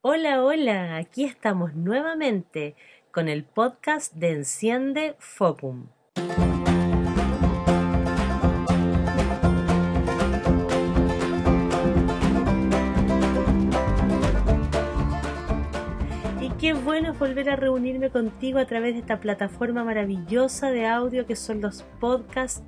Hola, hola, aquí estamos nuevamente con el podcast de Enciende Focum. Y qué bueno volver a reunirme contigo a través de esta plataforma maravillosa de audio que son los podcasts.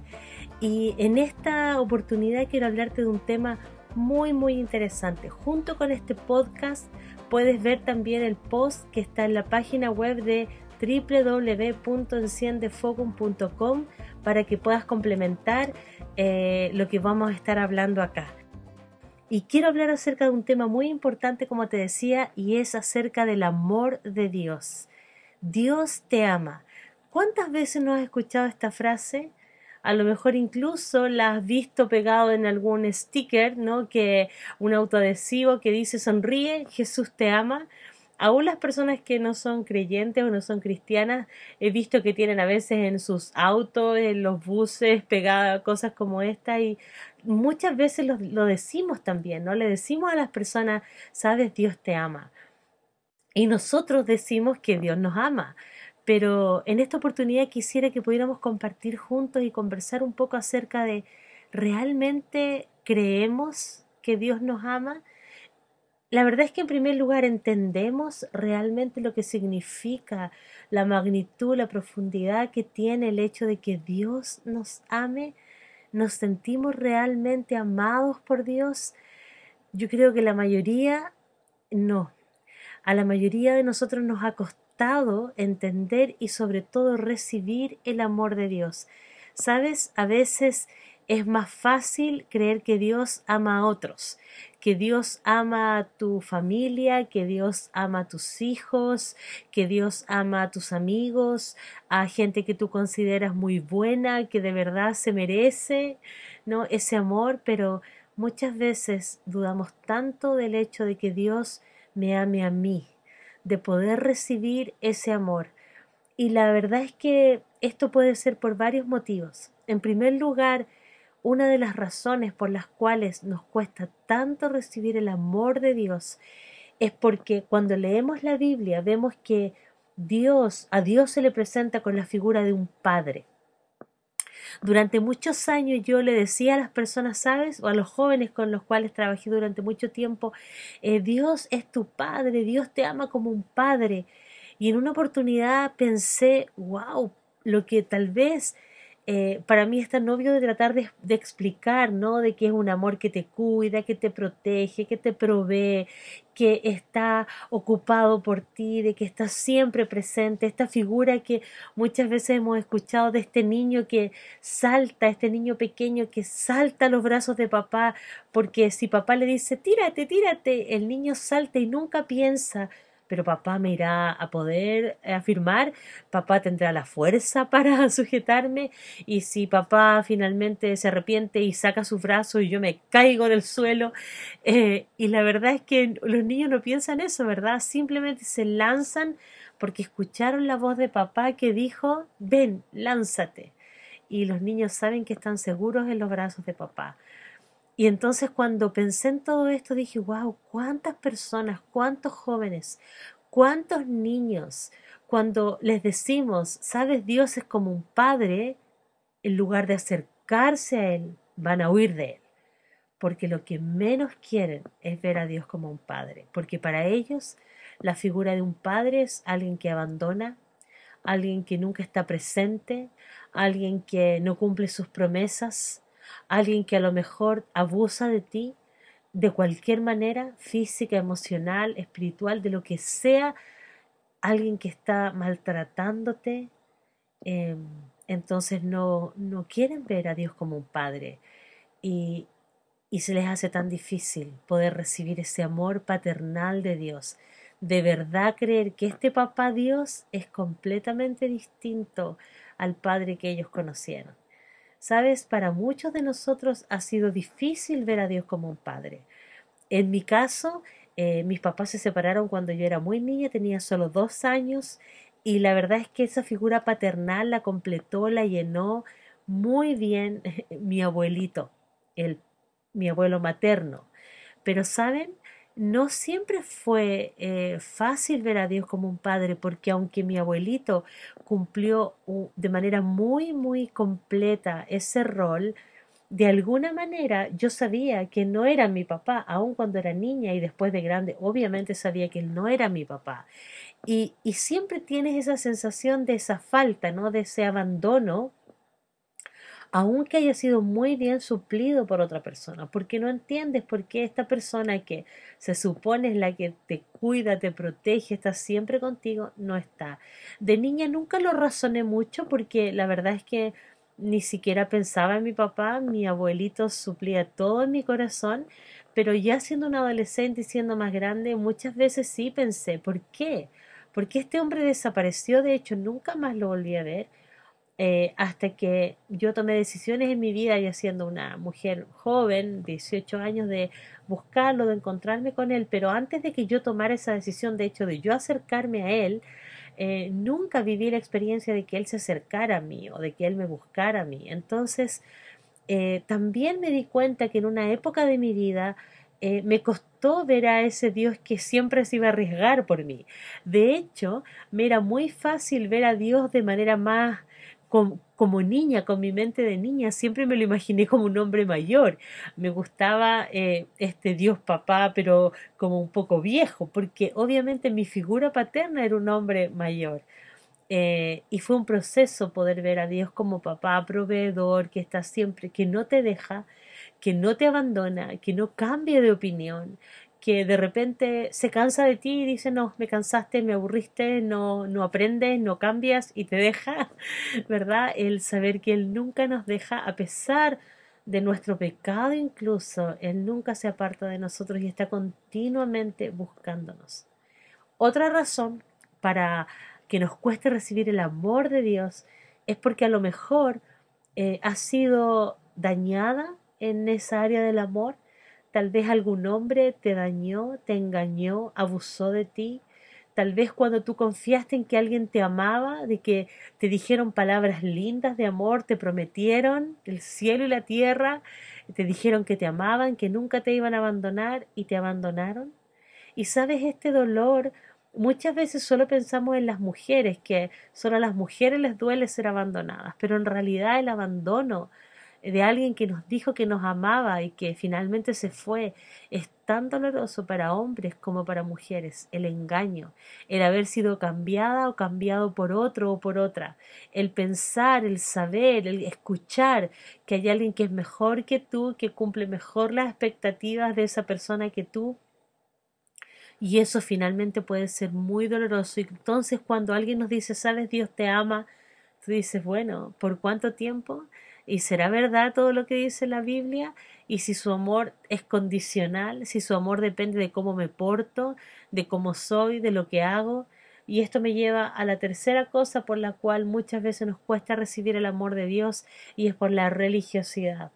Y en esta oportunidad quiero hablarte de un tema muy muy interesante. Junto con este podcast puedes ver también el post que está en la página web de www.enciendefocum.com para que puedas complementar eh, lo que vamos a estar hablando acá. Y quiero hablar acerca de un tema muy importante, como te decía, y es acerca del amor de Dios. Dios te ama. ¿Cuántas veces no has escuchado esta frase? A lo mejor incluso la has visto pegado en algún sticker, ¿no? Que un autoadhesivo que dice sonríe, Jesús te ama. Aún las personas que no son creyentes o no son cristianas, he visto que tienen a veces en sus autos, en los buses, pegadas cosas como esta y muchas veces lo, lo decimos también, ¿no? Le decimos a las personas, sabes, Dios te ama. Y nosotros decimos que Dios nos ama. Pero en esta oportunidad quisiera que pudiéramos compartir juntos y conversar un poco acerca de ¿realmente creemos que Dios nos ama? La verdad es que en primer lugar entendemos realmente lo que significa la magnitud, la profundidad que tiene el hecho de que Dios nos ame. ¿Nos sentimos realmente amados por Dios? Yo creo que la mayoría no. A la mayoría de nosotros nos ha entender y sobre todo recibir el amor de Dios. Sabes, a veces es más fácil creer que Dios ama a otros, que Dios ama a tu familia, que Dios ama a tus hijos, que Dios ama a tus amigos, a gente que tú consideras muy buena, que de verdad se merece, ¿no? ese amor, pero muchas veces dudamos tanto del hecho de que Dios me ame a mí, de poder recibir ese amor. Y la verdad es que esto puede ser por varios motivos. En primer lugar, una de las razones por las cuales nos cuesta tanto recibir el amor de Dios es porque cuando leemos la Biblia vemos que Dios, a Dios se le presenta con la figura de un padre. Durante muchos años yo le decía a las personas, ¿sabes? O a los jóvenes con los cuales trabajé durante mucho tiempo, eh, Dios es tu Padre, Dios te ama como un Padre. Y en una oportunidad pensé, wow, lo que tal vez eh, para mí está novio de tratar de, de, explicar, ¿no? De que es un amor que te cuida, que te protege, que te provee, que está ocupado por ti, de que está siempre presente, esta figura que muchas veces hemos escuchado de este niño que salta, este niño pequeño que salta a los brazos de papá, porque si papá le dice, tírate, tírate, el niño salta y nunca piensa, pero papá me irá a poder afirmar, papá tendrá la fuerza para sujetarme y si papá finalmente se arrepiente y saca sus brazos y yo me caigo del suelo eh, y la verdad es que los niños no piensan eso, ¿verdad? Simplemente se lanzan porque escucharon la voz de papá que dijo, ven, lánzate. Y los niños saben que están seguros en los brazos de papá. Y entonces cuando pensé en todo esto dije, wow, cuántas personas, cuántos jóvenes, cuántos niños, cuando les decimos, sabes, Dios es como un padre, en lugar de acercarse a Él, van a huir de Él. Porque lo que menos quieren es ver a Dios como un padre. Porque para ellos la figura de un padre es alguien que abandona, alguien que nunca está presente, alguien que no cumple sus promesas, alguien que a lo mejor abusa de ti de cualquier manera, física, emocional, espiritual, de lo que sea, alguien que está maltratándote, em, entonces no, no quieren ver a Dios como un padre y, y se les hace tan difícil poder recibir ese amor paternal de Dios. De verdad creer que este papá Dios es completamente distinto al padre que ellos conocieron. Sabes, para muchos de nosotros ha sido difícil ver a Dios como un padre. En mi caso, eh, mis papás se separaron cuando yo era muy niña, tenía solo dos años, y la verdad es que esa figura paternal la completó, la llenó muy bien mi abuelito, el, mi abuelo materno. Pero, ¿saben? No siempre fue eh, fácil ver a Dios como un padre, porque aunque mi abuelito cumplió de manera muy, muy completa ese rol, de alguna manera yo sabía que no era mi papá, aun cuando era niña y después de grande, obviamente sabía que no era mi papá. Y, y siempre tienes esa sensación de esa falta, ¿no? De ese abandono aunque haya sido muy bien suplido por otra persona, porque no entiendes por qué esta persona que se supone es la que te cuida, te protege, está siempre contigo, no está. De niña nunca lo razoné mucho porque la verdad es que ni siquiera pensaba en mi papá, mi abuelito suplía todo en mi corazón, pero ya siendo un adolescente y siendo más grande, muchas veces sí pensé, ¿por qué? Porque este hombre desapareció, de hecho nunca más lo volví a ver eh, hasta que yo tomé decisiones en mi vida, ya siendo una mujer joven, 18 años, de buscarlo, de encontrarme con él, pero antes de que yo tomara esa decisión, de hecho, de yo acercarme a él, eh, nunca viví la experiencia de que él se acercara a mí o de que él me buscara a mí. Entonces, eh, también me di cuenta que en una época de mi vida, me costó ver a ese Dios que siempre se iba a arriesgar por mí. De hecho, me era muy fácil ver a Dios de manera más como niña, con mi mente de niña, siempre me lo imaginé como un hombre mayor. Me gustaba eh, este Dios papá, pero como un poco viejo, porque obviamente mi figura paterna era un hombre mayor. Eh, y fue un proceso poder ver a Dios como papá proveedor, que está siempre, que no te deja, que no te abandona, que no cambia de opinión, que de repente se cansa de ti y dice, no, me cansaste, me aburriste, no, no aprendes, no cambias y te deja, ¿verdad? El saber que Él nunca nos deja, a pesar de nuestro pecado incluso, Él nunca se aparta de nosotros y está continuamente buscándonos. Otra razón para que nos cueste recibir el amor de Dios es porque a lo mejor eh, has sido dañada en esa área del amor, Tal vez algún hombre te dañó, te engañó, abusó de ti. Tal vez cuando tú confiaste en que alguien te amaba, de que te dijeron palabras lindas de amor, te prometieron el cielo y la tierra, te dijeron que te amaban, que nunca te iban a abandonar y te abandonaron. Y sabes, este dolor muchas veces solo pensamos en las mujeres, que solo a las mujeres les duele ser abandonadas, pero en realidad el abandono de alguien que nos dijo que nos amaba y que finalmente se fue, es tan doloroso para hombres como para mujeres. El engaño, el haber sido cambiada o cambiado por otro o por otra, el pensar, el saber, el escuchar que hay alguien que es mejor que tú, que cumple mejor las expectativas de esa persona que tú. Y eso finalmente puede ser muy doloroso. Y entonces cuando alguien nos dice, sabes, Dios te ama, tú dices, bueno, ¿por cuánto tiempo? ¿Y será verdad todo lo que dice la Biblia? Y si su amor es condicional, si su amor depende de cómo me porto, de cómo soy, de lo que hago. Y esto me lleva a la tercera cosa por la cual muchas veces nos cuesta recibir el amor de Dios y es por la religiosidad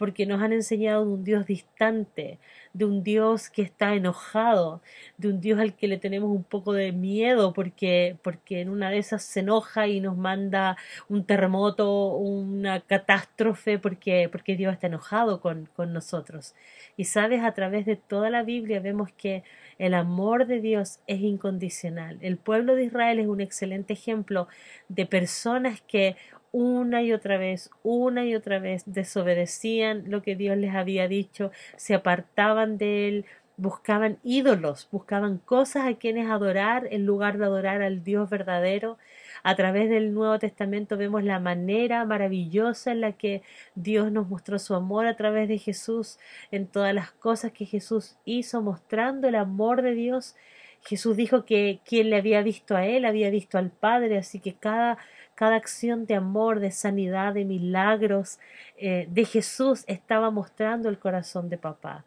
porque nos han enseñado de un Dios distante, de un Dios que está enojado, de un Dios al que le tenemos un poco de miedo porque, porque en una de esas se enoja y nos manda un terremoto, una catástrofe, porque, porque Dios está enojado con, con nosotros. Y sabes, a través de toda la Biblia vemos que el amor de Dios es incondicional. El pueblo de Israel es un excelente ejemplo de personas que una y otra vez, una y otra vez desobedecían lo que Dios les había dicho, se apartaban de Él, buscaban ídolos, buscaban cosas a quienes adorar en lugar de adorar al Dios verdadero. A través del Nuevo Testamento vemos la manera maravillosa en la que Dios nos mostró su amor a través de Jesús, en todas las cosas que Jesús hizo, mostrando el amor de Dios. Jesús dijo que quien le había visto a Él había visto al Padre, así que cada cada acción de amor, de sanidad, de milagros eh, de Jesús estaba mostrando el corazón de papá.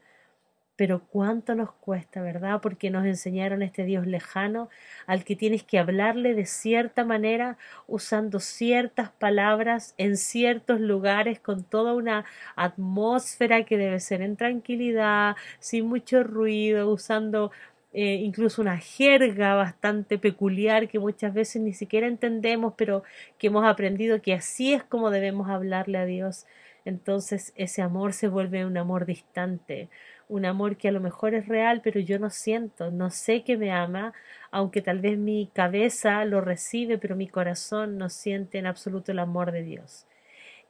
Pero cuánto nos cuesta, ¿verdad? Porque nos enseñaron este Dios lejano al que tienes que hablarle de cierta manera, usando ciertas palabras en ciertos lugares, con toda una atmósfera que debe ser en tranquilidad, sin mucho ruido, usando eh, incluso una jerga bastante peculiar que muchas veces ni siquiera entendemos, pero que hemos aprendido que así es como debemos hablarle a Dios. Entonces ese amor se vuelve un amor distante, un amor que a lo mejor es real, pero yo no siento, no sé que me ama, aunque tal vez mi cabeza lo recibe, pero mi corazón no siente en absoluto el amor de Dios.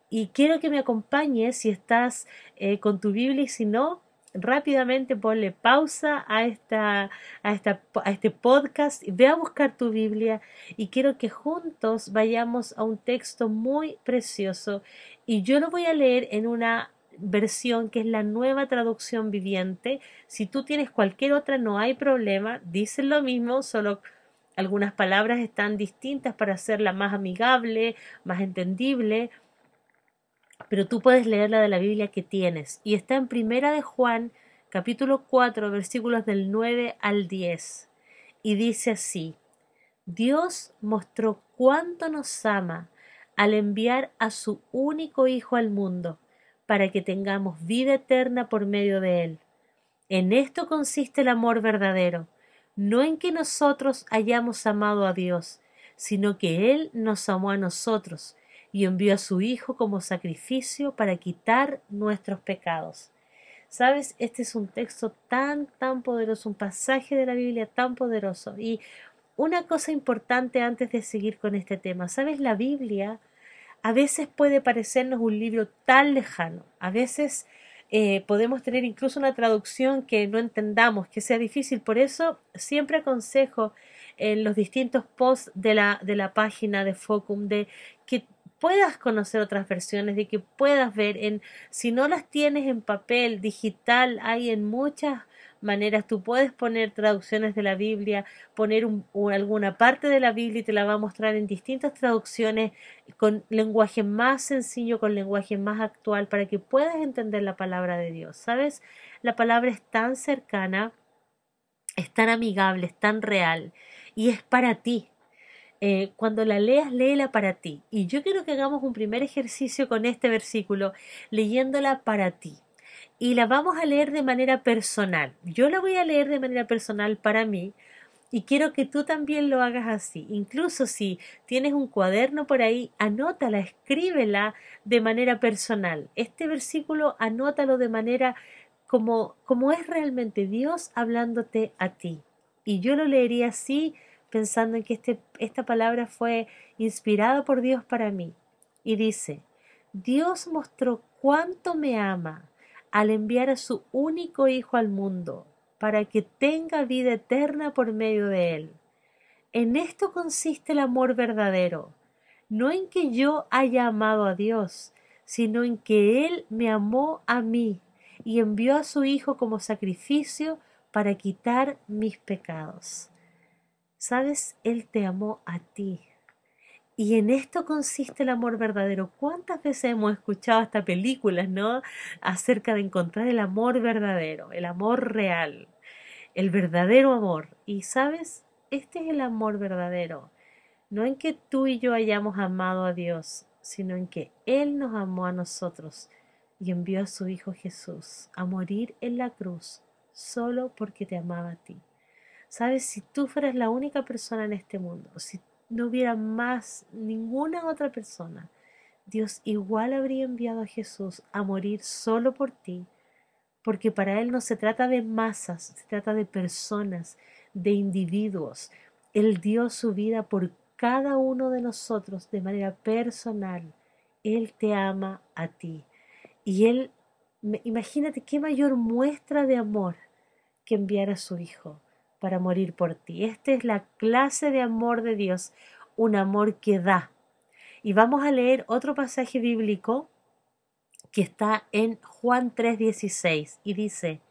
Y quiero que me acompañes si estás eh, con tu Biblia y si no, rápidamente ponle pausa a, esta, a, esta, a este podcast, ve a buscar tu Biblia. Y quiero que juntos vayamos a un texto muy precioso. Y yo lo voy a leer en una versión que es la nueva traducción viviente. Si tú tienes cualquier otra no hay problema, dicen lo mismo, solo algunas palabras están distintas para hacerla más amigable, más entendible, pero tú puedes leer la de la Biblia que tienes y está en Primera de Juan, capítulo 4, versículos del 9 al 10. Y dice así: Dios mostró cuánto nos ama al enviar a su único Hijo al mundo, para que tengamos vida eterna por medio de él. En esto consiste el amor verdadero, no en que nosotros hayamos amado a Dios, sino que Él nos amó a nosotros y envió a su Hijo como sacrificio para quitar nuestros pecados. Sabes, este es un texto tan, tan poderoso, un pasaje de la Biblia tan poderoso. Y una cosa importante antes de seguir con este tema, sabes, la Biblia a veces puede parecernos un libro tan lejano, a veces eh, podemos tener incluso una traducción que no entendamos, que sea difícil. Por eso siempre aconsejo en los distintos posts de la, de la página de Focum de que puedas conocer otras versiones, de que puedas ver en, si no las tienes en papel, digital, hay en muchas maneras, tú puedes poner traducciones de la Biblia, poner alguna parte de la Biblia y te la va a mostrar en distintas traducciones con lenguaje más sencillo, con lenguaje más actual, para que puedas entender la palabra de Dios. ¿Sabes? La palabra es tan cercana, es tan amigable, es tan real y es para ti. Eh, cuando la leas, léela para ti. Y yo quiero que hagamos un primer ejercicio con este versículo, leyéndola para ti. Y la vamos a leer de manera personal. Yo la voy a leer de manera personal para mí, y quiero que tú también lo hagas así. Incluso si tienes un cuaderno por ahí, anótala, escríbela de manera personal. Este versículo anótalo de manera como, como es realmente Dios hablándote a ti. Y yo lo leería así pensando en que este, esta palabra fue inspirada por Dios para mí. Y dice, Dios mostró cuánto me ama al enviar a su único Hijo al mundo, para que tenga vida eterna por medio de él. En esto consiste el amor verdadero, no en que yo haya amado a Dios, sino en que Él me amó a mí y envió a su Hijo como sacrificio para quitar mis pecados. Sabes, Él te amó a ti. Y en esto consiste el amor verdadero. ¿Cuántas veces hemos escuchado esta películas, no? Acerca de encontrar el amor verdadero, el amor real, el verdadero amor. Y sabes, este es el amor verdadero. No en que tú y yo hayamos amado a Dios, sino en que Él nos amó a nosotros y envió a su Hijo Jesús a morir en la cruz solo porque te amaba a ti. Sabes, si tú fueras la única persona en este mundo, si no hubiera más ninguna otra persona, Dios igual habría enviado a Jesús a morir solo por ti, porque para Él no se trata de masas, se trata de personas, de individuos. Él dio su vida por cada uno de nosotros de manera personal. Él te ama a ti. Y Él, imagínate qué mayor muestra de amor que enviar a su Hijo para morir por ti. Esta es la clase de amor de Dios, un amor que da. Y vamos a leer otro pasaje bíblico que está en Juan 3:16 y dice,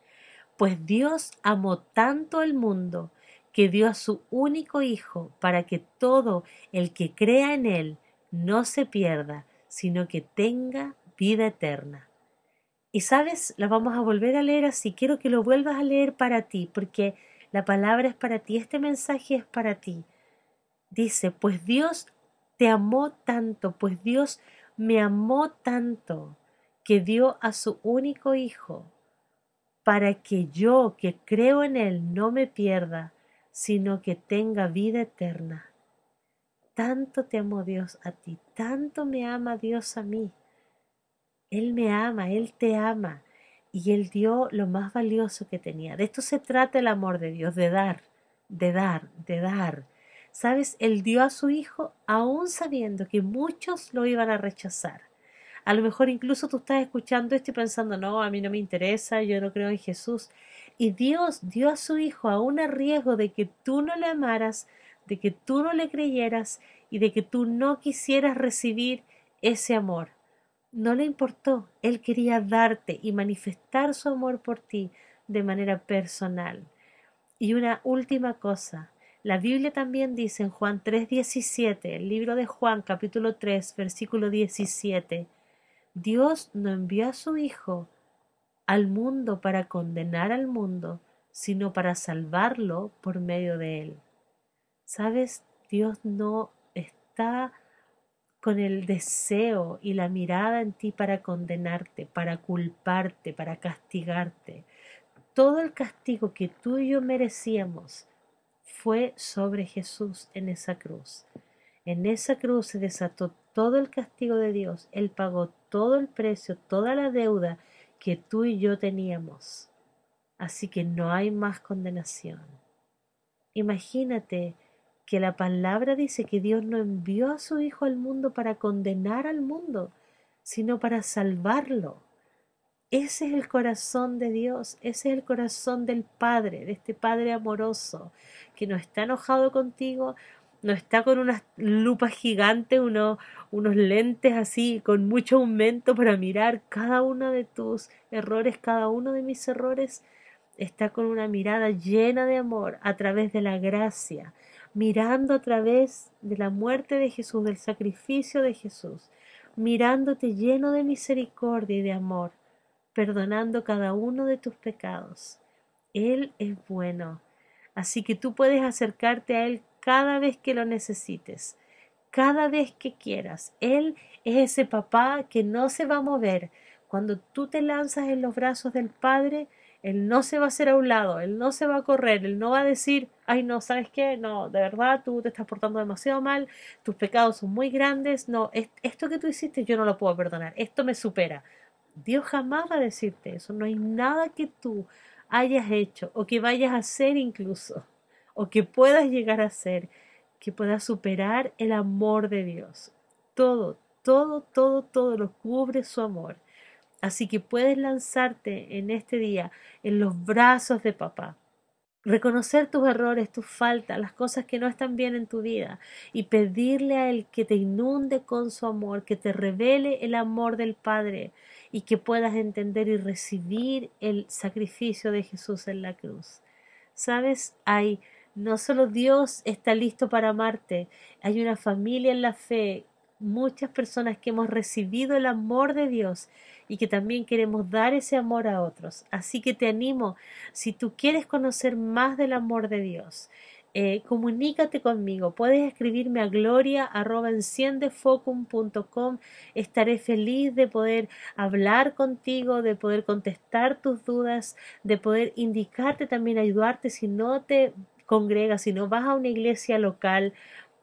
pues Dios amó tanto el mundo que dio a su único Hijo para que todo el que crea en Él no se pierda, sino que tenga vida eterna. Y sabes, la vamos a volver a leer así, quiero que lo vuelvas a leer para ti, porque la palabra es para ti, este mensaje es para ti. Dice, pues Dios te amó tanto, pues Dios me amó tanto, que dio a su único Hijo, para que yo que creo en Él no me pierda, sino que tenga vida eterna. Tanto te amó Dios a ti, tanto me ama Dios a mí. Él me ama, Él te ama. Y Él dio lo más valioso que tenía. De esto se trata el amor de Dios, de dar, de dar, de dar. ¿Sabes? Él dio a su Hijo aún sabiendo que muchos lo iban a rechazar. A lo mejor incluso tú estás escuchando esto y pensando, no, a mí no me interesa, yo no creo en Jesús. Y Dios dio a su Hijo aún a riesgo de que tú no le amaras, de que tú no le creyeras y de que tú no quisieras recibir ese amor. No le importó, Él quería darte y manifestar su amor por ti de manera personal. Y una última cosa, la Biblia también dice en Juan 3:17, el libro de Juan capítulo 3, versículo 17, Dios no envió a su Hijo al mundo para condenar al mundo, sino para salvarlo por medio de él. ¿Sabes? Dios no está con el deseo y la mirada en ti para condenarte, para culparte, para castigarte. Todo el castigo que tú y yo merecíamos fue sobre Jesús en esa cruz. En esa cruz se desató todo el castigo de Dios. Él pagó todo el precio, toda la deuda que tú y yo teníamos. Así que no hay más condenación. Imagínate que la palabra dice que Dios no envió a su Hijo al mundo para condenar al mundo, sino para salvarlo. Ese es el corazón de Dios, ese es el corazón del Padre, de este Padre amoroso, que no está enojado contigo, no está con unas lupas gigantes, unos, unos lentes así, con mucho aumento para mirar cada uno de tus errores, cada uno de mis errores. Está con una mirada llena de amor a través de la gracia, mirando a través de la muerte de Jesús, del sacrificio de Jesús, mirándote lleno de misericordia y de amor, perdonando cada uno de tus pecados. Él es bueno, así que tú puedes acercarte a Él cada vez que lo necesites, cada vez que quieras. Él es ese papá que no se va a mover. Cuando tú te lanzas en los brazos del Padre, Él no se va a hacer a un lado, Él no se va a correr, Él no va a decir, ay no, ¿sabes qué? No, de verdad tú te estás portando demasiado mal, tus pecados son muy grandes, no, esto que tú hiciste yo no lo puedo perdonar, esto me supera. Dios jamás va a decirte eso, no hay nada que tú hayas hecho o que vayas a hacer incluso o que puedas llegar a ser, que puedas superar el amor de Dios. Todo, todo, todo, todo lo cubre su amor. Así que puedes lanzarte en este día en los brazos de papá. Reconocer tus errores, tus faltas, las cosas que no están bien en tu vida y pedirle a Él que te inunde con su amor, que te revele el amor del Padre y que puedas entender y recibir el sacrificio de Jesús en la cruz. Sabes, hay no solo Dios está listo para amarte, hay una familia en la fe, muchas personas que hemos recibido el amor de Dios y que también queremos dar ese amor a otros. Así que te animo, si tú quieres conocer más del amor de Dios, eh, comunícate conmigo. Puedes escribirme a gloria Estaré feliz de poder hablar contigo, de poder contestar tus dudas, de poder indicarte también, ayudarte si no te congrega, sino vas a una iglesia local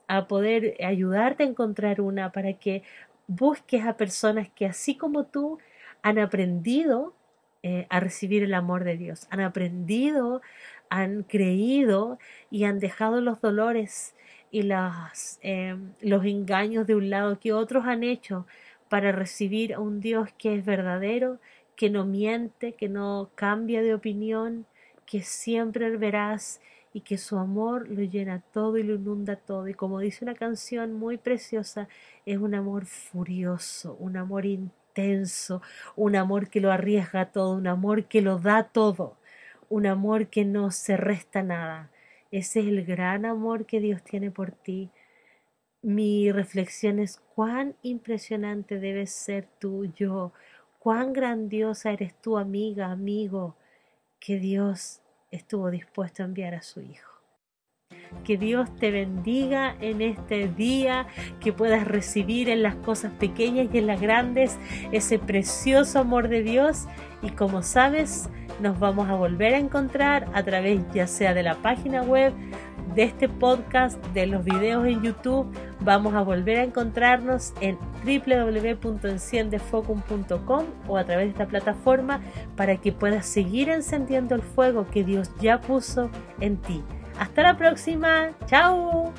a poder ayudarte a encontrar una para que busques a personas que así como tú han aprendido eh, a recibir el amor de Dios, han aprendido, han creído y han dejado los dolores y las, eh, los engaños de un lado que otros han hecho para recibir a un Dios que es verdadero, que no miente, que no cambia de opinión, que siempre verás y que su amor lo llena todo y lo inunda todo. Y como dice una canción muy preciosa, es un amor furioso, un amor intenso, un amor que lo arriesga todo, un amor que lo da todo, un amor que no se resta nada. Ese es el gran amor que Dios tiene por ti. Mi reflexión es cuán impresionante debes ser tú, yo, cuán grandiosa eres tú, amiga, amigo, que Dios estuvo dispuesto a enviar a su Hijo. Que Dios te bendiga en este día, que puedas recibir en las cosas pequeñas y en las grandes ese precioso amor de Dios y como sabes, nos vamos a volver a encontrar a través ya sea de la página web de este podcast, de los videos en YouTube, vamos a volver a encontrarnos en www.enciendefocum.com o a través de esta plataforma para que puedas seguir encendiendo el fuego que Dios ya puso en ti. Hasta la próxima, chao.